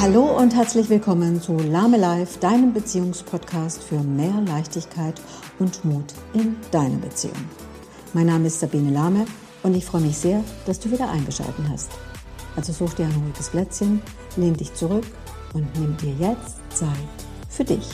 Hallo und herzlich willkommen zu Lame Life, deinem Beziehungspodcast für mehr Leichtigkeit und Mut in deiner Beziehung. Mein Name ist Sabine Lahme und ich freue mich sehr, dass du wieder eingeschaltet hast. Also such dir ein ruhiges Plätzchen, lehn dich zurück und nimm dir jetzt Zeit für dich.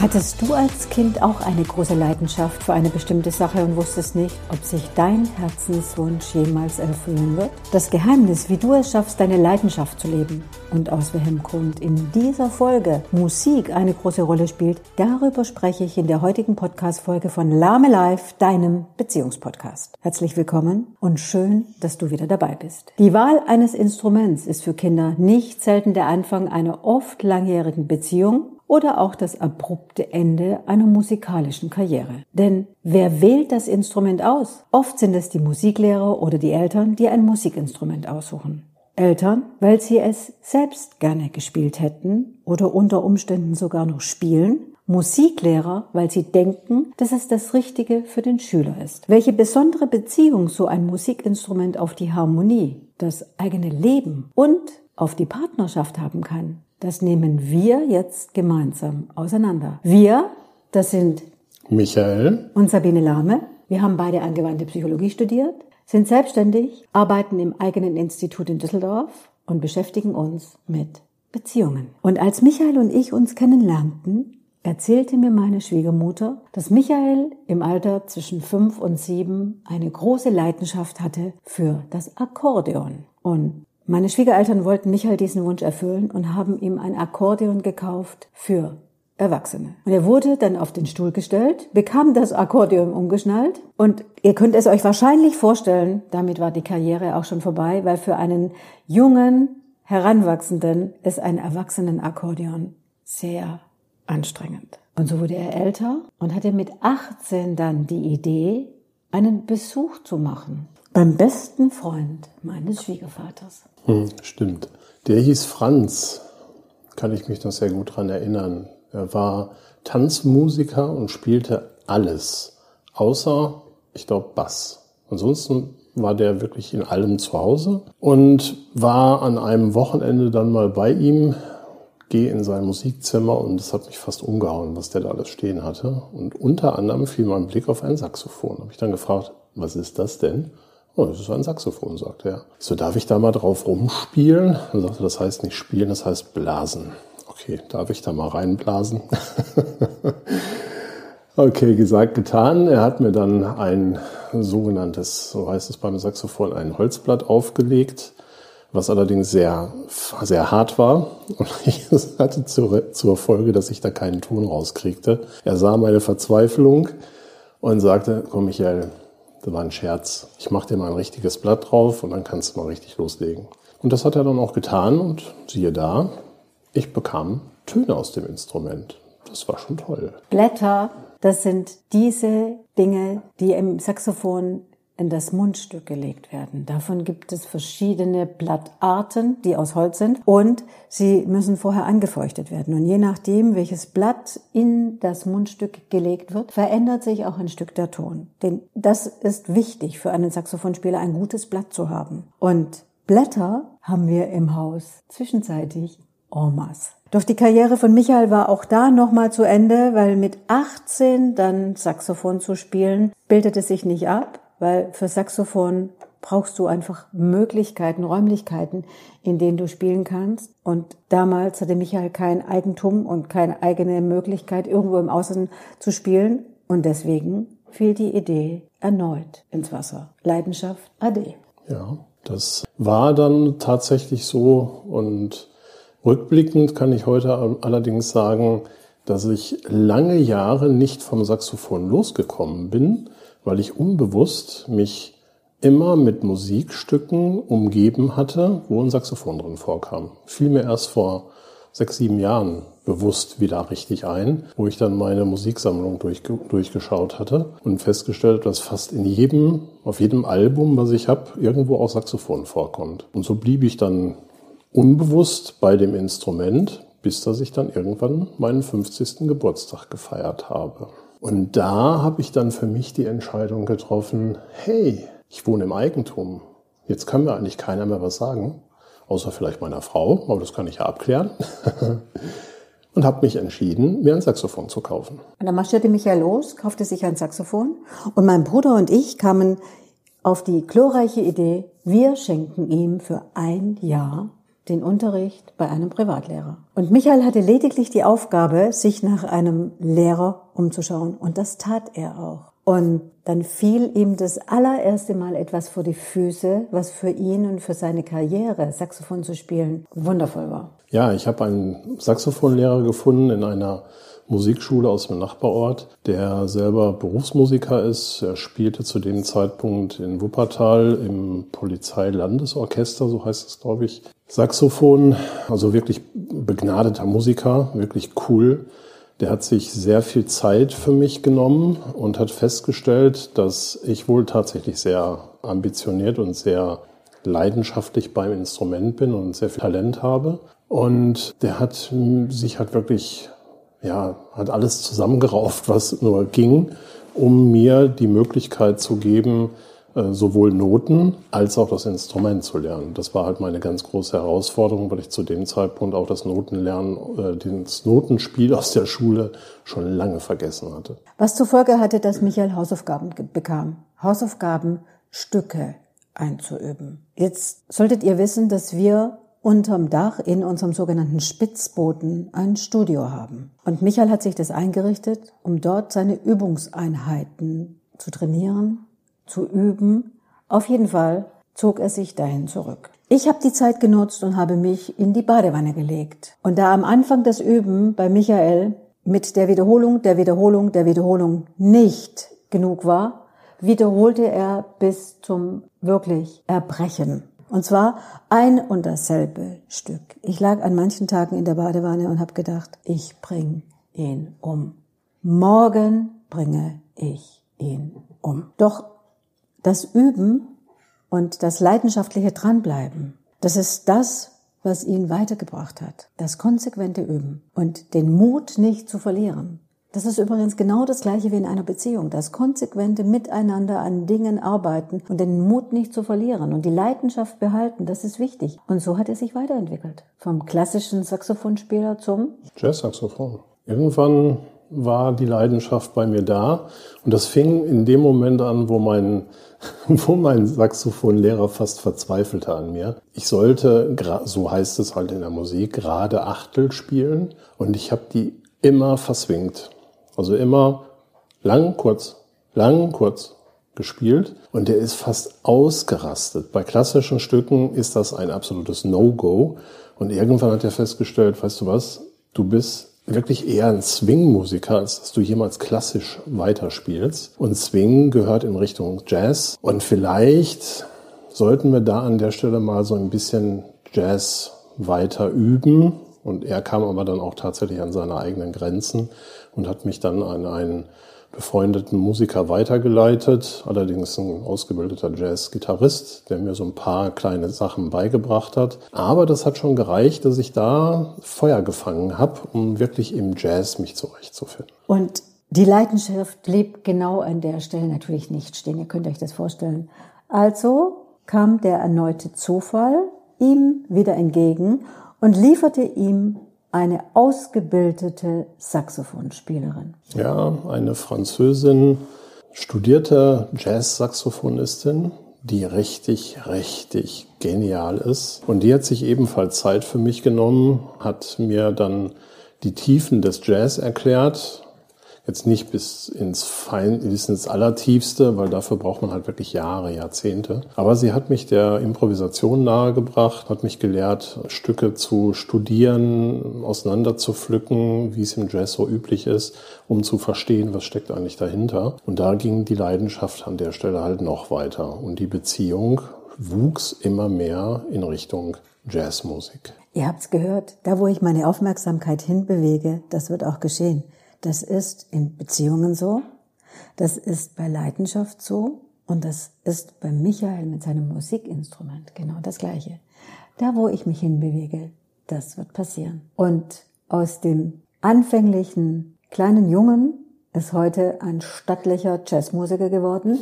Hattest du als Kind auch eine große Leidenschaft für eine bestimmte Sache und wusstest nicht, ob sich dein Herzenswunsch jemals erfüllen wird? Das Geheimnis, wie du es schaffst, deine Leidenschaft zu leben und aus welchem Grund in dieser Folge Musik eine große Rolle spielt, darüber spreche ich in der heutigen Podcast-Folge von Lame Life, deinem Beziehungspodcast. Herzlich willkommen und schön, dass du wieder dabei bist. Die Wahl eines Instruments ist für Kinder nicht selten der Anfang einer oft langjährigen Beziehung oder auch das abrupte Ende einer musikalischen Karriere. Denn wer wählt das Instrument aus? Oft sind es die Musiklehrer oder die Eltern, die ein Musikinstrument aussuchen. Eltern, weil sie es selbst gerne gespielt hätten oder unter Umständen sogar noch spielen. Musiklehrer, weil sie denken, dass es das Richtige für den Schüler ist. Welche besondere Beziehung so ein Musikinstrument auf die Harmonie, das eigene Leben und auf die Partnerschaft haben kann, das nehmen wir jetzt gemeinsam auseinander. Wir, das sind Michael und Sabine Lahme. Wir haben beide angewandte Psychologie studiert, sind selbstständig, arbeiten im eigenen Institut in Düsseldorf und beschäftigen uns mit Beziehungen. Und als Michael und ich uns kennenlernten, erzählte mir meine Schwiegermutter, dass Michael im Alter zwischen fünf und sieben eine große Leidenschaft hatte für das Akkordeon. Und meine Schwiegereltern wollten Michael diesen Wunsch erfüllen und haben ihm ein Akkordeon gekauft für Erwachsene. Und er wurde dann auf den Stuhl gestellt, bekam das Akkordeon umgeschnallt und ihr könnt es euch wahrscheinlich vorstellen, damit war die Karriere auch schon vorbei, weil für einen jungen, Heranwachsenden ist ein Erwachsenenakkordeon sehr anstrengend. Und so wurde er älter und hatte mit 18 dann die Idee, einen Besuch zu machen beim besten Freund meines Schwiegervaters. Hm, stimmt. Der hieß Franz, kann ich mich noch sehr gut dran erinnern. Er war Tanzmusiker und spielte alles, außer, ich glaube, Bass. Ansonsten war der wirklich in allem zu Hause und war an einem Wochenende dann mal bei ihm, gehe in sein Musikzimmer und es hat mich fast umgehauen, was der da alles stehen hatte. Und unter anderem fiel mein Blick auf ein Saxophon. Habe ich dann gefragt, was ist das denn? Oh, das ist ein Saxophon, sagte er. So, darf ich da mal drauf rumspielen? Dann sagte, das heißt nicht spielen, das heißt blasen. Okay, darf ich da mal reinblasen? okay, gesagt, getan. Er hat mir dann ein sogenanntes, so heißt es beim Saxophon, ein Holzblatt aufgelegt, was allerdings sehr, sehr hart war. Und es hatte zur, zur Folge, dass ich da keinen Ton rauskriegte. Er sah meine Verzweiflung und sagte, komm Michael, das war ein Scherz. Ich mache dir mal ein richtiges Blatt drauf und dann kannst du mal richtig loslegen. Und das hat er dann auch getan und siehe da, ich bekam Töne aus dem Instrument. Das war schon toll. Blätter, das sind diese Dinge, die im Saxophon in das Mundstück gelegt werden. Davon gibt es verschiedene Blattarten, die aus Holz sind und sie müssen vorher angefeuchtet werden. Und je nachdem, welches Blatt in das Mundstück gelegt wird, verändert sich auch ein Stück der Ton. Denn das ist wichtig für einen Saxophonspieler, ein gutes Blatt zu haben. Und Blätter haben wir im Haus zwischenzeitlich en. Doch die Karriere von Michael war auch da nochmal zu Ende, weil mit 18 dann Saxophon zu spielen, bildete sich nicht ab weil für Saxophon brauchst du einfach Möglichkeiten, Räumlichkeiten, in denen du spielen kannst. Und damals hatte Michael kein Eigentum und keine eigene Möglichkeit, irgendwo im Außen zu spielen. Und deswegen fiel die Idee erneut ins Wasser. Leidenschaft Ade. Ja, das war dann tatsächlich so. Und rückblickend kann ich heute allerdings sagen, dass ich lange Jahre nicht vom Saxophon losgekommen bin weil ich unbewusst mich immer mit Musikstücken umgeben hatte, wo ein Saxophon drin vorkam. Fiel mir erst vor sechs, sieben Jahren bewusst wieder richtig ein, wo ich dann meine Musiksammlung durch, durchgeschaut hatte und festgestellt, dass fast in jedem, auf jedem Album, was ich habe, irgendwo auch Saxophon vorkommt. Und so blieb ich dann unbewusst bei dem Instrument, bis dass ich dann irgendwann meinen 50. Geburtstag gefeiert habe. Und da habe ich dann für mich die Entscheidung getroffen, hey, ich wohne im Eigentum. Jetzt kann mir eigentlich keiner mehr was sagen, außer vielleicht meiner Frau, aber das kann ich ja abklären. und habe mich entschieden, mir ein Saxophon zu kaufen. Und dann marschierte Michael los, kaufte sich ein Saxophon und mein Bruder und ich kamen auf die glorreiche Idee, wir schenken ihm für ein Jahr den Unterricht bei einem Privatlehrer. Und Michael hatte lediglich die Aufgabe, sich nach einem Lehrer umzuschauen. Und das tat er auch. Und dann fiel ihm das allererste Mal etwas vor die Füße, was für ihn und für seine Karriere, Saxophon zu spielen, wundervoll war. Ja, ich habe einen Saxophonlehrer gefunden in einer Musikschule aus dem Nachbarort, der selber Berufsmusiker ist. Er spielte zu dem Zeitpunkt in Wuppertal im Polizeilandesorchester, so heißt es, glaube ich. Saxophon, also wirklich begnadeter Musiker, wirklich cool. Der hat sich sehr viel Zeit für mich genommen und hat festgestellt, dass ich wohl tatsächlich sehr ambitioniert und sehr leidenschaftlich beim Instrument bin und sehr viel Talent habe. Und der hat sich halt wirklich ja, hat alles zusammengerauft, was nur ging, um mir die Möglichkeit zu geben, sowohl Noten als auch das Instrument zu lernen. Das war halt meine ganz große Herausforderung, weil ich zu dem Zeitpunkt auch das Notenlernen, äh, das Notenspiel aus der Schule schon lange vergessen hatte. Was zur Folge hatte, dass Michael Hausaufgaben bekam. Hausaufgaben, Stücke einzuüben. Jetzt solltet ihr wissen, dass wir unterm Dach in unserem sogenannten Spitzboden ein Studio haben. Und Michael hat sich das eingerichtet, um dort seine Übungseinheiten zu trainieren, zu üben. Auf jeden Fall zog er sich dahin zurück. Ich habe die Zeit genutzt und habe mich in die Badewanne gelegt. Und da am Anfang des Üben bei Michael mit der Wiederholung, der Wiederholung, der Wiederholung nicht genug war, wiederholte er bis zum wirklich Erbrechen. Und zwar ein und dasselbe Stück. Ich lag an manchen Tagen in der Badewanne und habe gedacht, ich bring ihn um. Morgen bringe ich ihn um. Doch das Üben und das leidenschaftliche Dranbleiben, das ist das, was ihn weitergebracht hat. Das konsequente Üben und den Mut nicht zu verlieren. Das ist übrigens genau das gleiche wie in einer Beziehung. Das konsequente Miteinander an Dingen arbeiten und den Mut nicht zu verlieren und die Leidenschaft behalten, das ist wichtig. Und so hat er sich weiterentwickelt. Vom klassischen Saxophonspieler zum Jazzsaxophon. Irgendwann war die Leidenschaft bei mir da und das fing in dem Moment an, wo mein, wo mein Saxophonlehrer fast verzweifelte an mir. Ich sollte, so heißt es halt in der Musik, gerade Achtel spielen und ich habe die immer verswingt. Also immer lang, kurz, lang, kurz gespielt und der ist fast ausgerastet. Bei klassischen Stücken ist das ein absolutes No-Go und irgendwann hat er festgestellt, weißt du was, du bist wirklich eher ein Swing-Musiker, als dass du jemals klassisch weiterspielst. Und Swing gehört in Richtung Jazz. Und vielleicht sollten wir da an der Stelle mal so ein bisschen Jazz weiter üben. Und er kam aber dann auch tatsächlich an seine eigenen Grenzen und hat mich dann an einen befreundeten Musiker weitergeleitet, allerdings ein ausgebildeter Jazz-Gitarrist, der mir so ein paar kleine Sachen beigebracht hat. Aber das hat schon gereicht, dass ich da Feuer gefangen habe, um wirklich im Jazz mich zurechtzufinden. Und die Leidenschaft blieb genau an der Stelle natürlich nicht stehen. Ihr könnt euch das vorstellen. Also kam der erneute Zufall ihm wieder entgegen und lieferte ihm eine ausgebildete Saxophonspielerin. Ja, eine Französin, studierte Jazz-Saxophonistin, die richtig, richtig genial ist. Und die hat sich ebenfalls Zeit für mich genommen, hat mir dann die Tiefen des Jazz erklärt, Jetzt nicht bis ins Fein, bis ins Allertiefste, weil dafür braucht man halt wirklich Jahre, Jahrzehnte. Aber sie hat mich der Improvisation nahegebracht, hat mich gelehrt, Stücke zu studieren, auseinanderzupflücken, wie es im Jazz so üblich ist, um zu verstehen, was steckt eigentlich dahinter. Und da ging die Leidenschaft an der Stelle halt noch weiter. Und die Beziehung wuchs immer mehr in Richtung Jazzmusik. Ihr habt's gehört, da wo ich meine Aufmerksamkeit hinbewege, das wird auch geschehen. Das ist in Beziehungen so, das ist bei Leidenschaft so und das ist bei Michael mit seinem Musikinstrument genau das Gleiche. Da, wo ich mich hinbewege, das wird passieren. Und aus dem anfänglichen kleinen Jungen, ist heute ein stattlicher Jazzmusiker geworden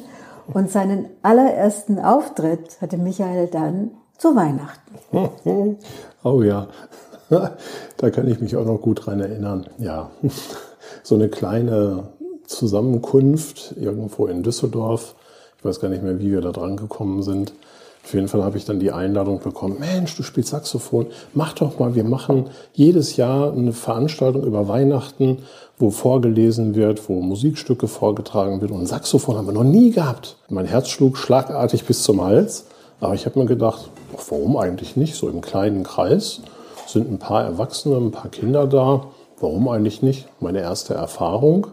und seinen allerersten Auftritt hatte Michael dann zu Weihnachten. Oh ja, da kann ich mich auch noch gut dran erinnern. Ja, so eine kleine Zusammenkunft irgendwo in Düsseldorf. Ich weiß gar nicht mehr, wie wir da dran gekommen sind. Auf jeden Fall habe ich dann die Einladung bekommen, Mensch, du spielst Saxophon, mach doch mal, wir machen jedes Jahr eine Veranstaltung über Weihnachten, wo vorgelesen wird, wo Musikstücke vorgetragen wird. Und Saxophon haben wir noch nie gehabt. Mein Herz schlug schlagartig bis zum Hals, aber ich habe mir gedacht, warum eigentlich nicht? So im kleinen Kreis sind ein paar Erwachsene, ein paar Kinder da. Warum eigentlich nicht? Meine erste Erfahrung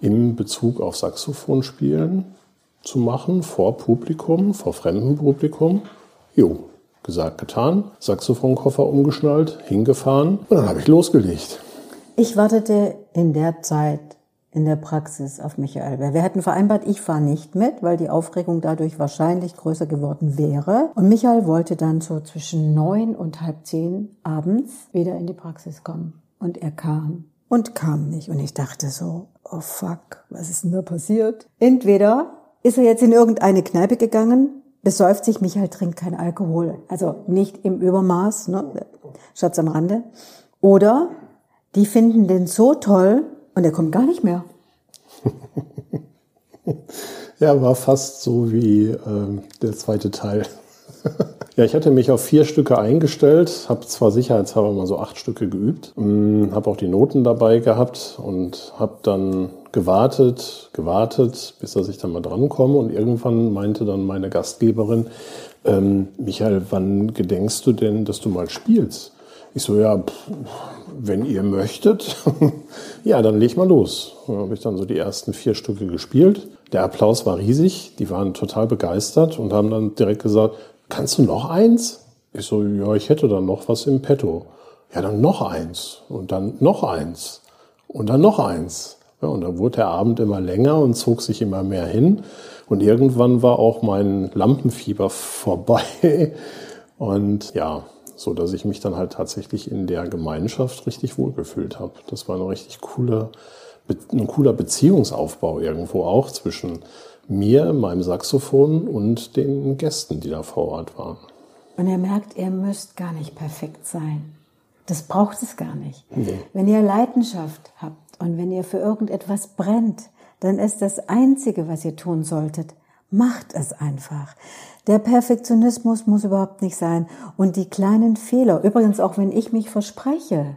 im Bezug auf Saxophon spielen zu machen vor Publikum, vor fremdem Publikum. Jo, gesagt, getan. Saxophonkoffer umgeschnallt, hingefahren und dann habe ich losgelegt. Ich wartete in der Zeit in der Praxis auf Michael. Wir hatten vereinbart, ich fahre nicht mit, weil die Aufregung dadurch wahrscheinlich größer geworden wäre. Und Michael wollte dann so zwischen neun und halb zehn abends wieder in die Praxis kommen. Und er kam und kam nicht. Und ich dachte so, oh fuck, was ist denn da passiert? Entweder ist er jetzt in irgendeine Kneipe gegangen, besäuft sich, Michael trinkt kein Alkohol. Also nicht im Übermaß, ne? Schatz am Rande. Oder die finden den so toll und er kommt gar nicht mehr. ja, war fast so wie äh, der zweite Teil. ja, ich hatte mich auf vier Stücke eingestellt, habe zwar sicherheitshalber mal so acht Stücke geübt, hm, habe auch die Noten dabei gehabt und habe dann gewartet, gewartet, bis dass ich dann mal drankomme. Und irgendwann meinte dann meine Gastgeberin, ähm, Michael, wann gedenkst du denn, dass du mal spielst? Ich so, ja, pff, wenn ihr möchtet, ja, dann leg mal los. Dann habe ich dann so die ersten vier Stücke gespielt. Der Applaus war riesig, die waren total begeistert und haben dann direkt gesagt, kannst du noch eins? Ich so, ja, ich hätte dann noch was im Petto. Ja, dann noch eins und dann noch eins und dann noch eins. Ja, und dann wurde der Abend immer länger und zog sich immer mehr hin. Und irgendwann war auch mein Lampenfieber vorbei. Und ja, so dass ich mich dann halt tatsächlich in der Gemeinschaft richtig wohlgefühlt habe. Das war eine richtig coole, ein cooler Beziehungsaufbau irgendwo auch zwischen mir, meinem Saxophon und den Gästen, die da vor Ort waren. Und ihr merkt, ihr müsst gar nicht perfekt sein. Das braucht es gar nicht. Nee. Wenn ihr Leidenschaft habt und wenn ihr für irgendetwas brennt, dann ist das Einzige, was ihr tun solltet, macht es einfach. Der Perfektionismus muss überhaupt nicht sein. Und die kleinen Fehler, übrigens auch wenn ich mich verspreche,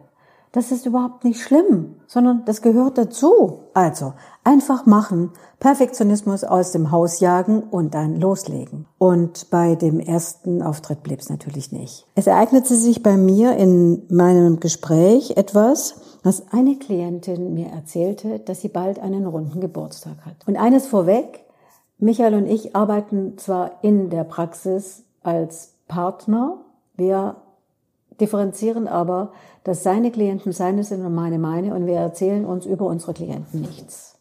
das ist überhaupt nicht schlimm, sondern das gehört dazu. Also einfach machen, Perfektionismus aus dem Haus jagen und dann loslegen. Und bei dem ersten Auftritt blieb es natürlich nicht. Es ereignete sich bei mir in meinem Gespräch etwas, was eine Klientin mir erzählte, dass sie bald einen runden Geburtstag hat. Und eines vorweg, Michael und ich arbeiten zwar in der Praxis als Partner, wir differenzieren aber, dass seine Klienten seine sind und meine meine und wir erzählen uns über unsere Klienten nichts.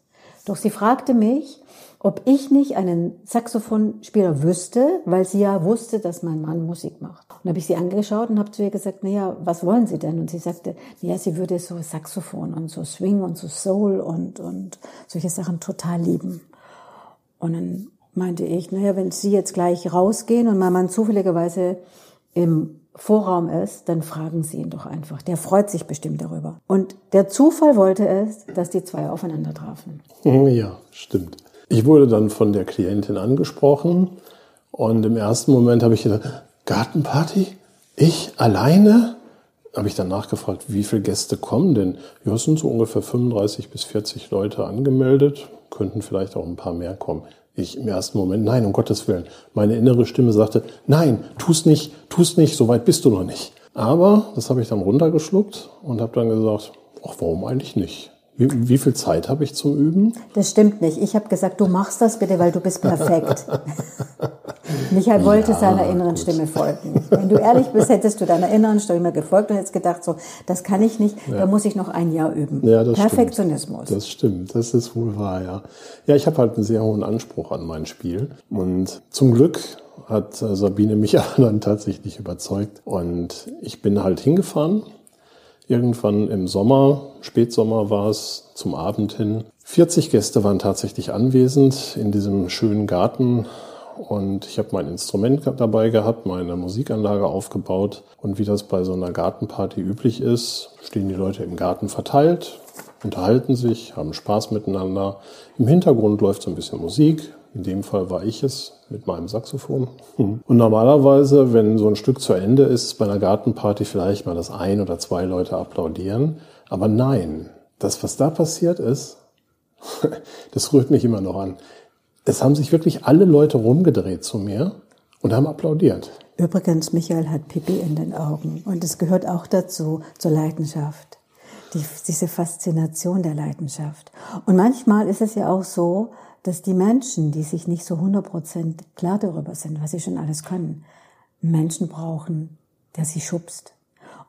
Doch sie fragte mich, ob ich nicht einen Saxophonspieler wüsste, weil sie ja wusste, dass mein Mann Musik macht. Und habe ich sie angeschaut und habe zu ihr gesagt, naja, was wollen Sie denn? Und sie sagte, naja, sie würde so Saxophon und so Swing und so Soul und, und solche Sachen total lieben. Und dann meinte ich, naja, wenn Sie jetzt gleich rausgehen und mein Mann zufälligerweise im Vorraum ist, dann fragen Sie ihn doch einfach. Der freut sich bestimmt darüber. Und der Zufall wollte es, dass die zwei aufeinander trafen. Ja, stimmt. Ich wurde dann von der Klientin angesprochen und im ersten Moment habe ich gedacht, Gartenparty? Ich alleine? Habe ich dann nachgefragt, wie viele Gäste kommen denn? Ja, es sind so ungefähr 35 bis 40 Leute angemeldet, könnten vielleicht auch ein paar mehr kommen. Ich im ersten Moment, nein, um Gottes Willen. Meine innere Stimme sagte, nein, tu's nicht, tu's nicht, so weit bist du noch nicht. Aber das habe ich dann runtergeschluckt und habe dann gesagt, ach, warum eigentlich nicht? Wie, wie viel Zeit habe ich zum Üben? Das stimmt nicht. Ich habe gesagt, du machst das bitte, weil du bist perfekt. Michael wollte ja, seiner inneren gut. Stimme folgen. Wenn du ehrlich bist, hättest du deiner inneren Stimme gefolgt und hättest gedacht, so, das kann ich nicht, ja. da muss ich noch ein Jahr üben. Ja, das Perfektionismus. Stimmt. Das stimmt, das ist wohl wahr, ja. Ja, ich habe halt einen sehr hohen Anspruch an mein Spiel. Und zum Glück hat Sabine mich dann tatsächlich überzeugt. Und ich bin halt hingefahren irgendwann im Sommer, Spätsommer war es, zum Abend hin. 40 Gäste waren tatsächlich anwesend in diesem schönen Garten und ich habe mein Instrument dabei gehabt, meine Musikanlage aufgebaut und wie das bei so einer Gartenparty üblich ist, stehen die Leute im Garten verteilt, unterhalten sich, haben Spaß miteinander. Im Hintergrund läuft so ein bisschen Musik. In dem Fall war ich es mit meinem Saxophon. Und normalerweise, wenn so ein Stück zu Ende ist, bei einer Gartenparty vielleicht mal, dass ein oder zwei Leute applaudieren. Aber nein, das, was da passiert ist, das rührt mich immer noch an. Es haben sich wirklich alle Leute rumgedreht zu mir und haben applaudiert. Übrigens, Michael hat Pipi in den Augen und es gehört auch dazu, zur Leidenschaft. Die, diese Faszination der Leidenschaft. Und manchmal ist es ja auch so, dass die Menschen, die sich nicht so 100% klar darüber sind, was sie schon alles können, Menschen brauchen, der sie schubst,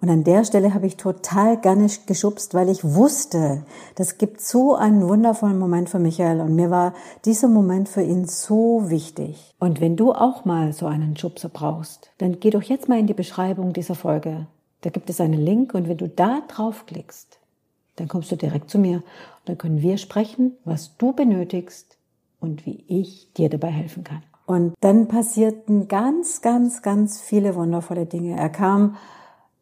und an der Stelle habe ich total gerne geschubst, weil ich wusste, das gibt so einen wundervollen Moment für Michael und mir war dieser Moment für ihn so wichtig. Und wenn du auch mal so einen Schubser brauchst, dann geh doch jetzt mal in die Beschreibung dieser Folge. Da gibt es einen Link und wenn du da draufklickst, dann kommst du direkt zu mir und dann können wir sprechen, was du benötigst und wie ich dir dabei helfen kann. Und dann passierten ganz, ganz, ganz viele wundervolle Dinge. Er kam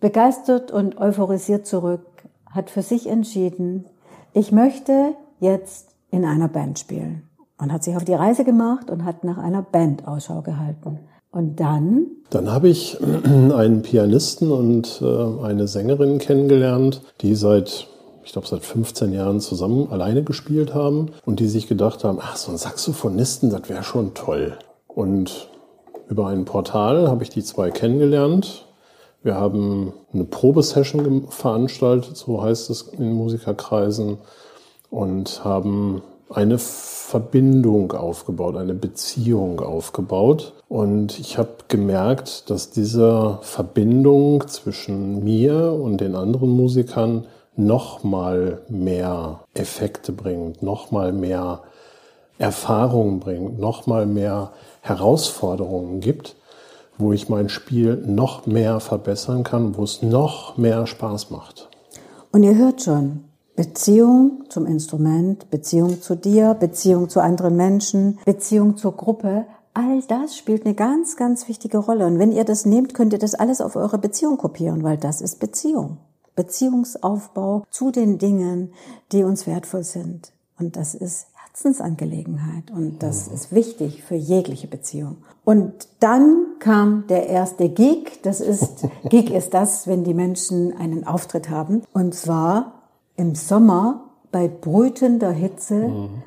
begeistert und euphorisiert zurück, hat für sich entschieden, ich möchte jetzt in einer Band spielen und hat sich auf die Reise gemacht und hat nach einer Band Ausschau gehalten. Und dann? Dann habe ich einen Pianisten und äh, eine Sängerin kennengelernt, die seit ich glaube, seit 15 Jahren zusammen alleine gespielt haben und die sich gedacht haben, ach, so ein Saxophonisten, das wäre schon toll. Und über ein Portal habe ich die zwei kennengelernt wir haben eine Probesession veranstaltet, so heißt es in Musikerkreisen, und haben eine Verbindung aufgebaut, eine Beziehung aufgebaut. Und ich habe gemerkt, dass diese Verbindung zwischen mir und den anderen Musikern noch mal mehr Effekte bringt, noch mal mehr Erfahrung bringt, noch mal mehr Herausforderungen gibt wo ich mein Spiel noch mehr verbessern kann, wo es noch mehr Spaß macht. Und ihr hört schon, Beziehung zum Instrument, Beziehung zu dir, Beziehung zu anderen Menschen, Beziehung zur Gruppe, all das spielt eine ganz, ganz wichtige Rolle. Und wenn ihr das nehmt, könnt ihr das alles auf eure Beziehung kopieren, weil das ist Beziehung. Beziehungsaufbau zu den Dingen, die uns wertvoll sind. Und das ist Herzensangelegenheit und das ist wichtig für jegliche Beziehung. Und dann kam der erste Gig. Das ist, Gig ist das, wenn die Menschen einen Auftritt haben. Und zwar im Sommer bei brütender Hitze mhm.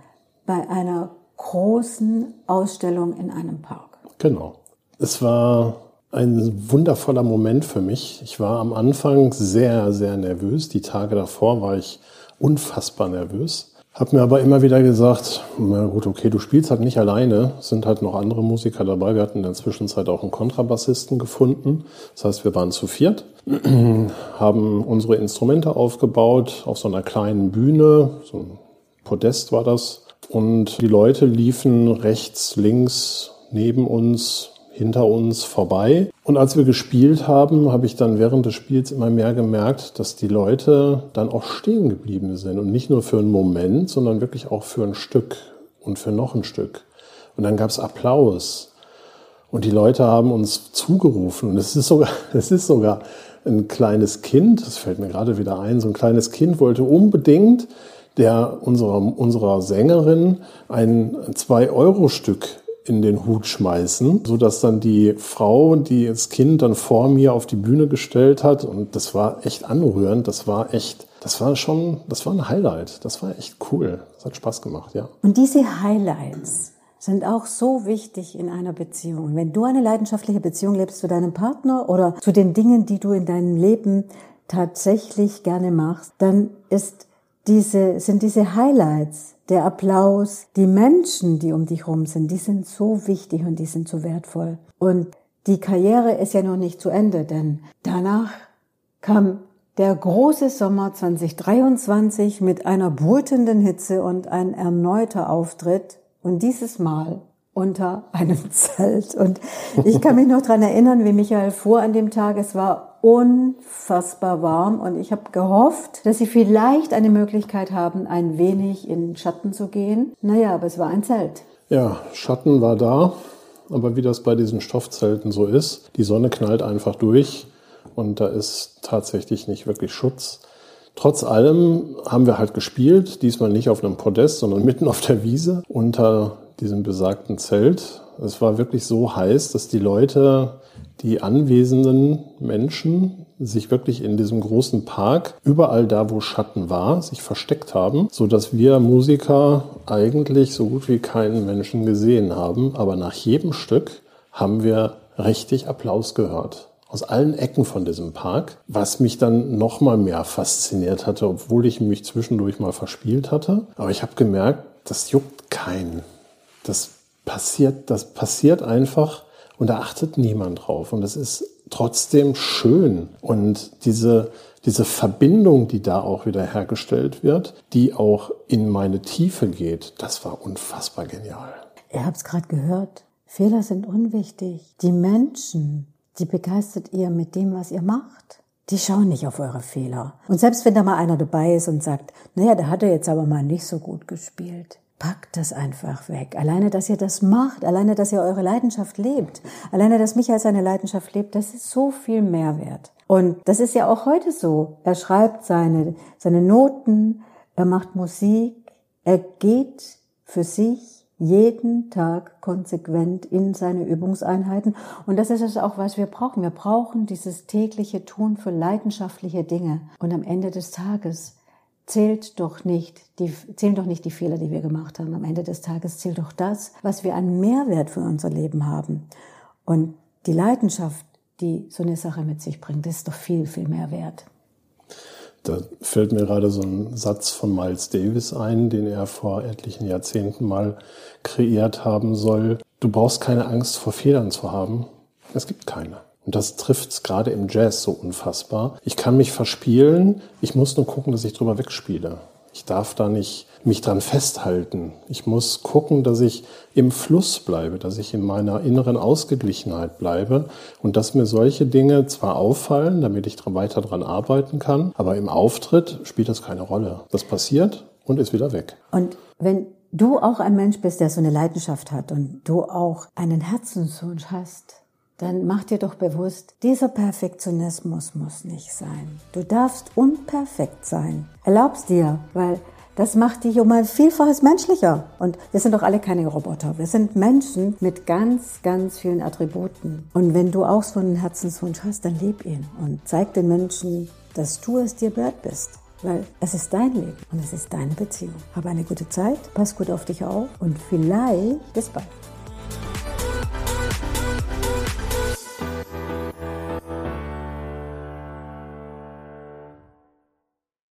bei einer großen Ausstellung in einem Park. Genau. Es war ein wundervoller Moment für mich. Ich war am Anfang sehr, sehr nervös. Die Tage davor war ich unfassbar nervös. Hab mir aber immer wieder gesagt, na gut, okay, du spielst halt nicht alleine, sind halt noch andere Musiker dabei. Wir hatten in der Zwischenzeit auch einen Kontrabassisten gefunden. Das heißt, wir waren zu viert, haben unsere Instrumente aufgebaut auf so einer kleinen Bühne, so ein Podest war das. Und die Leute liefen rechts, links neben uns hinter uns vorbei. Und als wir gespielt haben, habe ich dann während des Spiels immer mehr gemerkt, dass die Leute dann auch stehen geblieben sind. Und nicht nur für einen Moment, sondern wirklich auch für ein Stück und für noch ein Stück. Und dann gab es Applaus. Und die Leute haben uns zugerufen. Und es ist sogar, es ist sogar ein kleines Kind, das fällt mir gerade wieder ein, so ein kleines Kind wollte unbedingt der unserer, unserer Sängerin ein 2-Euro-Stück in den Hut schmeißen, so dass dann die Frau, die das Kind dann vor mir auf die Bühne gestellt hat und das war echt anrührend, das war echt, das war schon, das war ein Highlight, das war echt cool, das hat Spaß gemacht, ja. Und diese Highlights sind auch so wichtig in einer Beziehung. Wenn du eine leidenschaftliche Beziehung lebst zu deinem Partner oder zu den Dingen, die du in deinem Leben tatsächlich gerne machst, dann ist diese, sind diese Highlights der Applaus, die Menschen, die um dich rum sind, die sind so wichtig und die sind so wertvoll. Und die Karriere ist ja noch nicht zu Ende, denn danach kam der große Sommer 2023 mit einer brütenden Hitze und ein erneuter Auftritt und dieses Mal unter einem Zelt. Und ich kann mich noch dran erinnern, wie Michael fuhr an dem Tag. Es war unfassbar warm und ich habe gehofft, dass sie vielleicht eine Möglichkeit haben, ein wenig in Schatten zu gehen. Naja, aber es war ein Zelt. Ja, Schatten war da, aber wie das bei diesen Stoffzelten so ist, die Sonne knallt einfach durch und da ist tatsächlich nicht wirklich Schutz. Trotz allem haben wir halt gespielt, diesmal nicht auf einem Podest, sondern mitten auf der Wiese unter diesem besagten Zelt. Es war wirklich so heiß, dass die Leute, die anwesenden Menschen sich wirklich in diesem großen Park, überall da, wo Schatten war, sich versteckt haben, so dass wir Musiker eigentlich so gut wie keinen Menschen gesehen haben. Aber nach jedem Stück haben wir richtig Applaus gehört aus allen Ecken von diesem Park, was mich dann noch mal mehr fasziniert hatte, obwohl ich mich zwischendurch mal verspielt hatte. Aber ich habe gemerkt, das juckt keinen. Das passiert, das passiert einfach und da achtet niemand drauf. Und das ist trotzdem schön. Und diese, diese Verbindung, die da auch wieder hergestellt wird, die auch in meine Tiefe geht, das war unfassbar genial. Ihr habt es gerade gehört. Fehler sind unwichtig. Die Menschen, die begeistert ihr mit dem, was ihr macht. Die schauen nicht auf eure Fehler. Und selbst wenn da mal einer dabei ist und sagt, naja, der hat er jetzt aber mal nicht so gut gespielt. Packt das einfach weg. Alleine, dass ihr das macht, alleine, dass ihr eure Leidenschaft lebt, alleine, dass Michael seine Leidenschaft lebt, das ist so viel Mehrwert. Und das ist ja auch heute so. Er schreibt seine, seine Noten, er macht Musik, er geht für sich jeden Tag konsequent in seine Übungseinheiten. Und das ist es auch, was wir brauchen. Wir brauchen dieses tägliche Tun für leidenschaftliche Dinge. Und am Ende des Tages zählt doch nicht die, zählen doch nicht die Fehler, die wir gemacht haben. Am Ende des Tages zählt doch das, was wir an Mehrwert für unser Leben haben. Und die Leidenschaft, die so eine Sache mit sich bringt, ist doch viel, viel mehr wert. Da fällt mir gerade so ein Satz von Miles Davis ein, den er vor etlichen Jahrzehnten mal kreiert haben soll. Du brauchst keine Angst vor Fehlern zu haben. Es gibt keine. Und das trifft gerade im Jazz so unfassbar. Ich kann mich verspielen, ich muss nur gucken, dass ich drüber wegspiele. Ich darf da nicht mich dran festhalten. Ich muss gucken, dass ich im Fluss bleibe, dass ich in meiner inneren Ausgeglichenheit bleibe und dass mir solche Dinge zwar auffallen, damit ich weiter dran arbeiten kann, aber im Auftritt spielt das keine Rolle. Das passiert und ist wieder weg. Und wenn du auch ein Mensch bist, der so eine Leidenschaft hat und du auch einen Herzenswunsch hast, dann mach dir doch bewusst, dieser Perfektionismus muss nicht sein. Du darfst unperfekt sein. Erlaubst dir, weil das macht dich um ein Vielfaches menschlicher. Und wir sind doch alle keine Roboter. Wir sind Menschen mit ganz, ganz vielen Attributen. Und wenn du auch so einen Herzenswunsch hast, dann leb ihn und zeig den Menschen, dass du es dir wert bist. Weil es ist dein Leben und es ist deine Beziehung. Hab eine gute Zeit, pass gut auf dich auf und vielleicht bis bald.